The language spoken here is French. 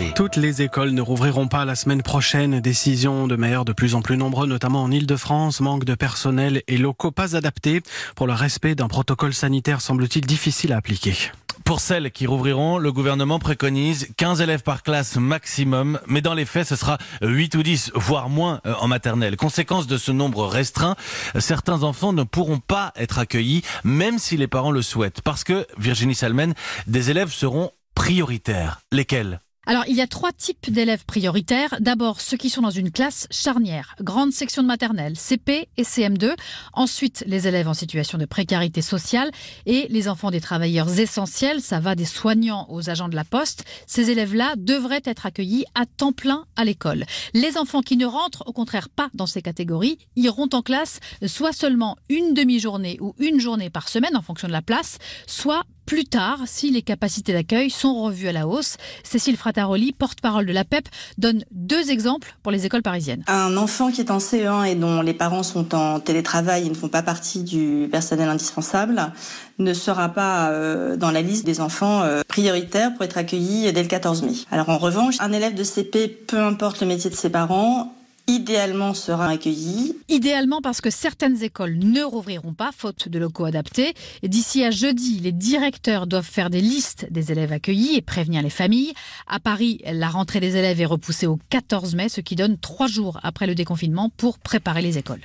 danger. Toutes les écoles ne rouvriront pas la semaine prochaine. Décision de maires de plus en plus nombreux, notamment en Ile-de-France. Manque de personnel et locaux pas adaptés pour le respect d'un protocole sanitaire semble-t-il difficile à appliquer. Pour celles qui rouvriront, le gouvernement préconise 15 élèves par classe maximum, mais dans les faits, ce sera 8 ou 10, voire moins euh, en maternelle. Conséquence de ce nombre restreint, certains enfants ne pourront pas être accueillis, même si les parents le souhaitent, parce que, Virginie Salmen, des élèves seront prioritaires. Lesquels? Alors, il y a trois types d'élèves prioritaires. D'abord, ceux qui sont dans une classe charnière, grande section de maternelle, CP et CM2. Ensuite, les élèves en situation de précarité sociale et les enfants des travailleurs essentiels. Ça va des soignants aux agents de la poste. Ces élèves-là devraient être accueillis à temps plein à l'école. Les enfants qui ne rentrent, au contraire, pas dans ces catégories, iront en classe soit seulement une demi-journée ou une journée par semaine en fonction de la place, soit plus tard si les capacités d'accueil sont revues à la hausse. Cécile Frataroli, porte-parole de la PEP, donne deux exemples pour les écoles parisiennes. Un enfant qui est en CE1 et dont les parents sont en télétravail et ne font pas partie du personnel indispensable ne sera pas euh, dans la liste des enfants euh, prioritaires pour être accueillis dès le 14 mai. Alors en revanche, un élève de CP, peu importe le métier de ses parents, idéalement sera accueilli. Idéalement parce que certaines écoles ne rouvriront pas, faute de locaux adaptés. D'ici à jeudi, les directeurs doivent faire des listes des élèves accueillis et prévenir les familles. À Paris, la rentrée des élèves est repoussée au 14 mai, ce qui donne trois jours après le déconfinement pour préparer les écoles.